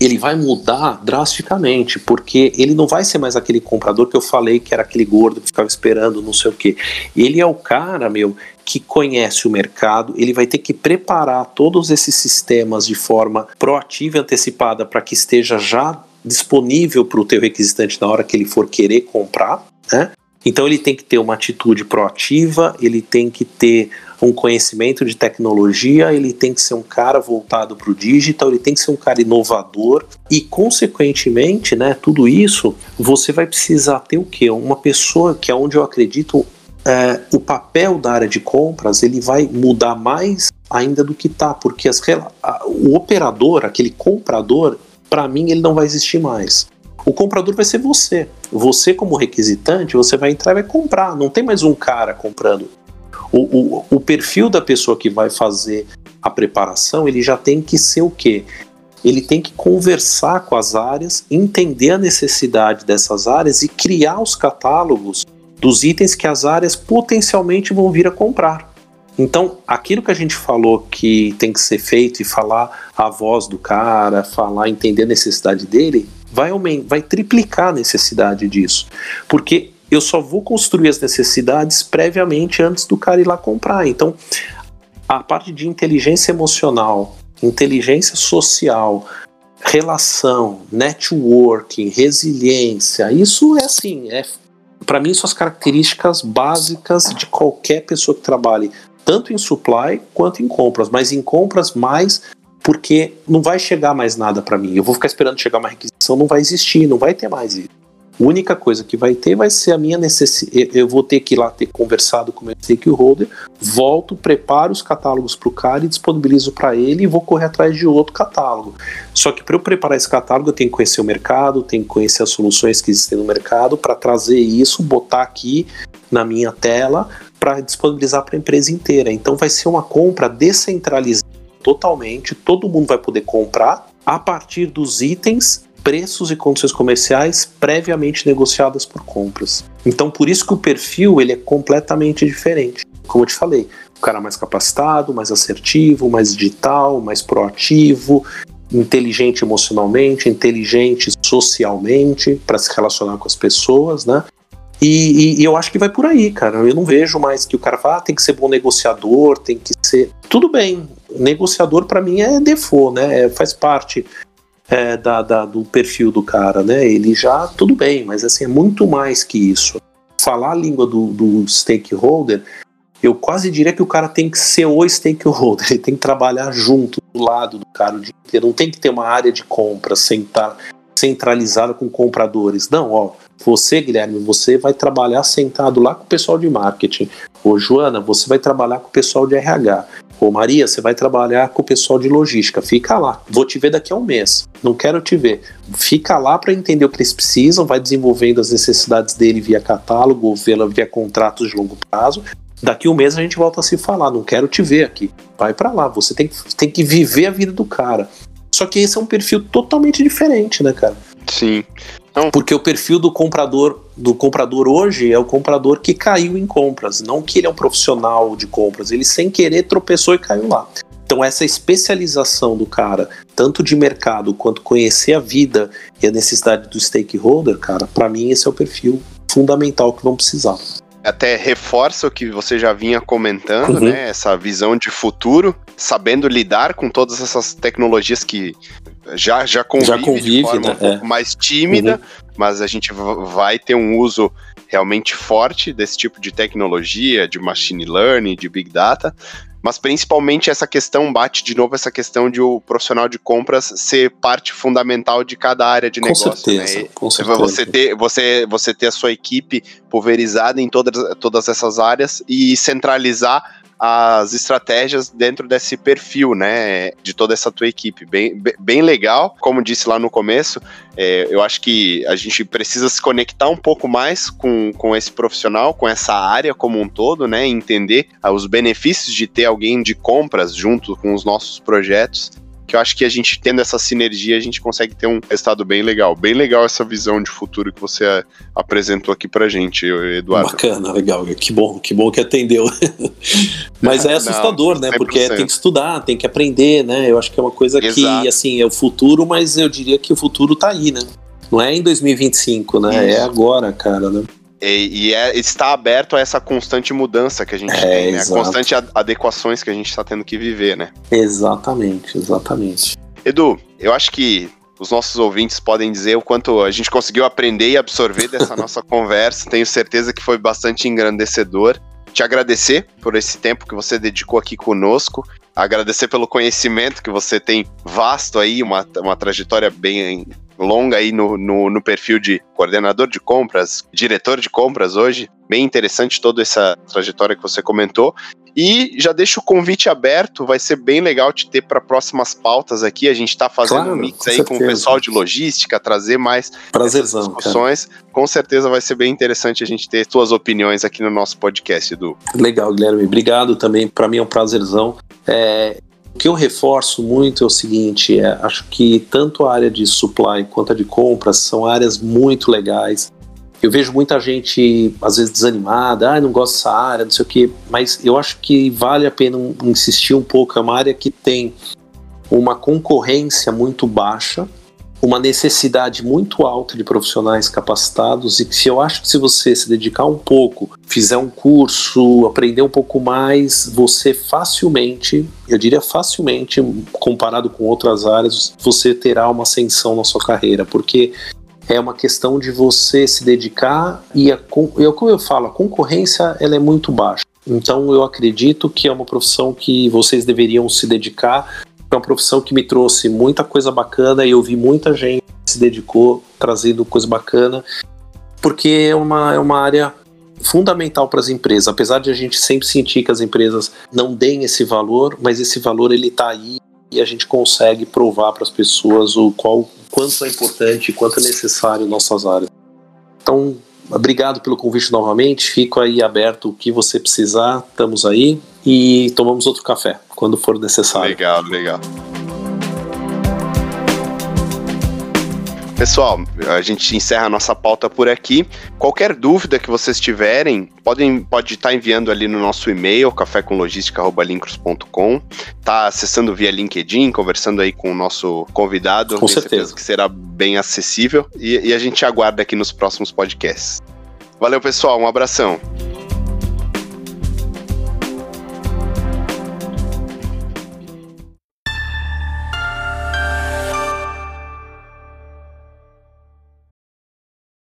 ele vai mudar drasticamente, porque ele não vai ser mais aquele comprador que eu falei que era aquele gordo que ficava esperando não sei o que. Ele é o cara, meu, que conhece o mercado, ele vai ter que preparar todos esses sistemas de forma proativa e antecipada para que esteja já disponível para o teu requisitante na hora que ele for querer comprar, né? Então ele tem que ter uma atitude proativa, ele tem que ter um conhecimento de tecnologia, ele tem que ser um cara voltado para o digital, ele tem que ser um cara inovador e, consequentemente, né, tudo isso, você vai precisar ter o quê? Uma pessoa que é onde eu acredito é, o papel da área de compras ele vai mudar mais ainda do que tá, porque as, a, o operador, aquele comprador, para mim ele não vai existir mais. O comprador vai ser você. Você, como requisitante, você vai entrar e vai comprar. Não tem mais um cara comprando. O, o, o perfil da pessoa que vai fazer a preparação, ele já tem que ser o quê? Ele tem que conversar com as áreas, entender a necessidade dessas áreas e criar os catálogos dos itens que as áreas potencialmente vão vir a comprar. Então, aquilo que a gente falou que tem que ser feito e falar a voz do cara, falar, entender a necessidade dele, vai, vai triplicar a necessidade disso. Porque eu só vou construir as necessidades previamente antes do cara ir lá comprar. Então, a parte de inteligência emocional, inteligência social, relação, networking, resiliência, isso é assim, é para mim são as características básicas de qualquer pessoa que trabalhe tanto em supply quanto em compras, mas em compras mais porque não vai chegar mais nada para mim. Eu vou ficar esperando chegar uma requisição, não vai existir, não vai ter mais isso. A única coisa que vai ter vai ser a minha necessidade. Eu vou ter que ir lá ter conversado com o meu stakeholder, volto, preparo os catálogos para o cara e disponibilizo para ele e vou correr atrás de outro catálogo. Só que para eu preparar esse catálogo, eu tenho que conhecer o mercado, tenho que conhecer as soluções que existem no mercado para trazer isso, botar aqui na minha tela para disponibilizar para a empresa inteira. Então vai ser uma compra descentralizada totalmente, todo mundo vai poder comprar a partir dos itens preços e condições comerciais previamente negociadas por compras. Então, por isso que o perfil ele é completamente diferente. Como eu te falei, o cara mais capacitado, mais assertivo, mais digital, mais proativo, inteligente emocionalmente, inteligente socialmente para se relacionar com as pessoas, né? E, e, e, eu acho que vai por aí, cara. Eu não vejo mais que o cara fala, ah, tem que ser bom negociador, tem que ser. Tudo bem, negociador para mim é default, né? É, faz parte é, da, da, do perfil do cara, né? Ele já, tudo bem, mas assim, é muito mais que isso. Falar a língua do, do stakeholder, eu quase diria que o cara tem que ser o stakeholder, ele tem que trabalhar junto, do lado do cara o dia inteiro. Não tem que ter uma área de compra centralizada com compradores. Não, ó, você, Guilherme, você vai trabalhar sentado lá com o pessoal de marketing. Ô, Joana, você vai trabalhar com o pessoal de RH. Ô Maria, você vai trabalhar com o pessoal de logística, fica lá. Vou te ver daqui a um mês. Não quero te ver. Fica lá para entender o que eles precisam, vai desenvolvendo as necessidades dele via catálogo via, via contratos de longo prazo. Daqui a um mês a gente volta a se falar. Não quero te ver aqui. Vai para lá. Você tem, tem que viver a vida do cara. Só que esse é um perfil totalmente diferente, né, cara? Sim. Não. Porque o perfil do comprador do comprador hoje é o comprador que caiu em compras, não que ele é um profissional de compras, ele sem querer tropeçou e caiu lá. Então essa especialização do cara, tanto de mercado quanto conhecer a vida e a necessidade do stakeholder, cara, para mim esse é o perfil fundamental que vão precisar até reforça o que você já vinha comentando, uhum. né? Essa visão de futuro, sabendo lidar com todas essas tecnologias que já, já convive, já convive de forma né? um pouco é. mais tímida, uhum. mas a gente vai ter um uso realmente forte desse tipo de tecnologia, de machine learning, de big data, mas principalmente essa questão bate de novo essa questão de o profissional de compras ser parte fundamental de cada área de com negócio. Certeza, né? Com certeza. Você ter, você, você ter a sua equipe pulverizada em todas, todas essas áreas e centralizar as estratégias dentro desse perfil, né, de toda essa tua equipe. Bem, bem legal, como disse lá no começo, é, eu acho que a gente precisa se conectar um pouco mais com, com esse profissional, com essa área como um todo, né, entender os benefícios de ter alguém de compras junto com os nossos projetos que eu acho que a gente tendo essa sinergia, a gente consegue ter um resultado bem legal. Bem legal essa visão de futuro que você é, apresentou aqui pra gente, Eduardo. Bacana, legal. Que bom, que bom que atendeu. Mas é assustador, Não, né? Porque tem que estudar, tem que aprender, né? Eu acho que é uma coisa Exato. que, assim, é o futuro, mas eu diria que o futuro tá aí, né? Não é em 2025, né? É Isso. É agora, cara, né? E, e é, está aberto a essa constante mudança que a gente é, tem, né? A constante adequações que a gente está tendo que viver, né? Exatamente, exatamente. Edu, eu acho que os nossos ouvintes podem dizer o quanto a gente conseguiu aprender e absorver dessa nossa conversa. Tenho certeza que foi bastante engrandecedor. te agradecer por esse tempo que você dedicou aqui conosco, agradecer pelo conhecimento que você tem vasto aí, uma, uma trajetória bem longa aí no, no, no, perfil de coordenador de compras, diretor de compras hoje. Bem interessante toda essa trajetória que você comentou. E já deixo o convite aberto, vai ser bem legal te ter para próximas pautas aqui. A gente está fazendo claro, um mix com aí certeza. com o pessoal de logística, trazer mais Prazerzão, discussões. Cara. Com certeza vai ser bem interessante a gente ter suas opiniões aqui no nosso podcast, Edu. Legal, Guilherme. Obrigado também. Para mim é um prazerzão. É, o que eu reforço muito é o seguinte: é, acho que tanto a área de supply quanto a de compras são áreas muito legais. Eu vejo muita gente, às vezes, desanimada, ah, não gosto dessa área, não sei o quê, mas eu acho que vale a pena insistir um pouco. É uma área que tem uma concorrência muito baixa, uma necessidade muito alta de profissionais capacitados e que se eu acho que se você se dedicar um pouco, fizer um curso, aprender um pouco mais, você facilmente, eu diria facilmente, comparado com outras áreas, você terá uma ascensão na sua carreira, porque é uma questão de você se dedicar e a, eu, como eu falo, a concorrência ela é muito baixa. Então eu acredito que é uma profissão que vocês deveriam se dedicar é uma profissão que me trouxe muita coisa bacana e eu vi muita gente que se dedicou trazendo coisa bacana, porque é uma, é uma área fundamental para as empresas. Apesar de a gente sempre sentir que as empresas não deem esse valor, mas esse valor ele está aí e a gente consegue provar para as pessoas o qual quanto é importante, quanto é necessário nossas áreas. Então, obrigado pelo convite novamente. Fico aí aberto o que você precisar, estamos aí e tomamos outro café quando for necessário. Legal, legal. Pessoal, a gente encerra a nossa pauta por aqui. Qualquer dúvida que vocês tiverem, podem pode estar enviando ali no nosso e-mail, cafécomlogistica.lincros.com. Tá acessando via LinkedIn, conversando aí com o nosso convidado. Com certeza. certeza que será bem acessível. E, e a gente aguarda aqui nos próximos podcasts. Valeu, pessoal. Um abração.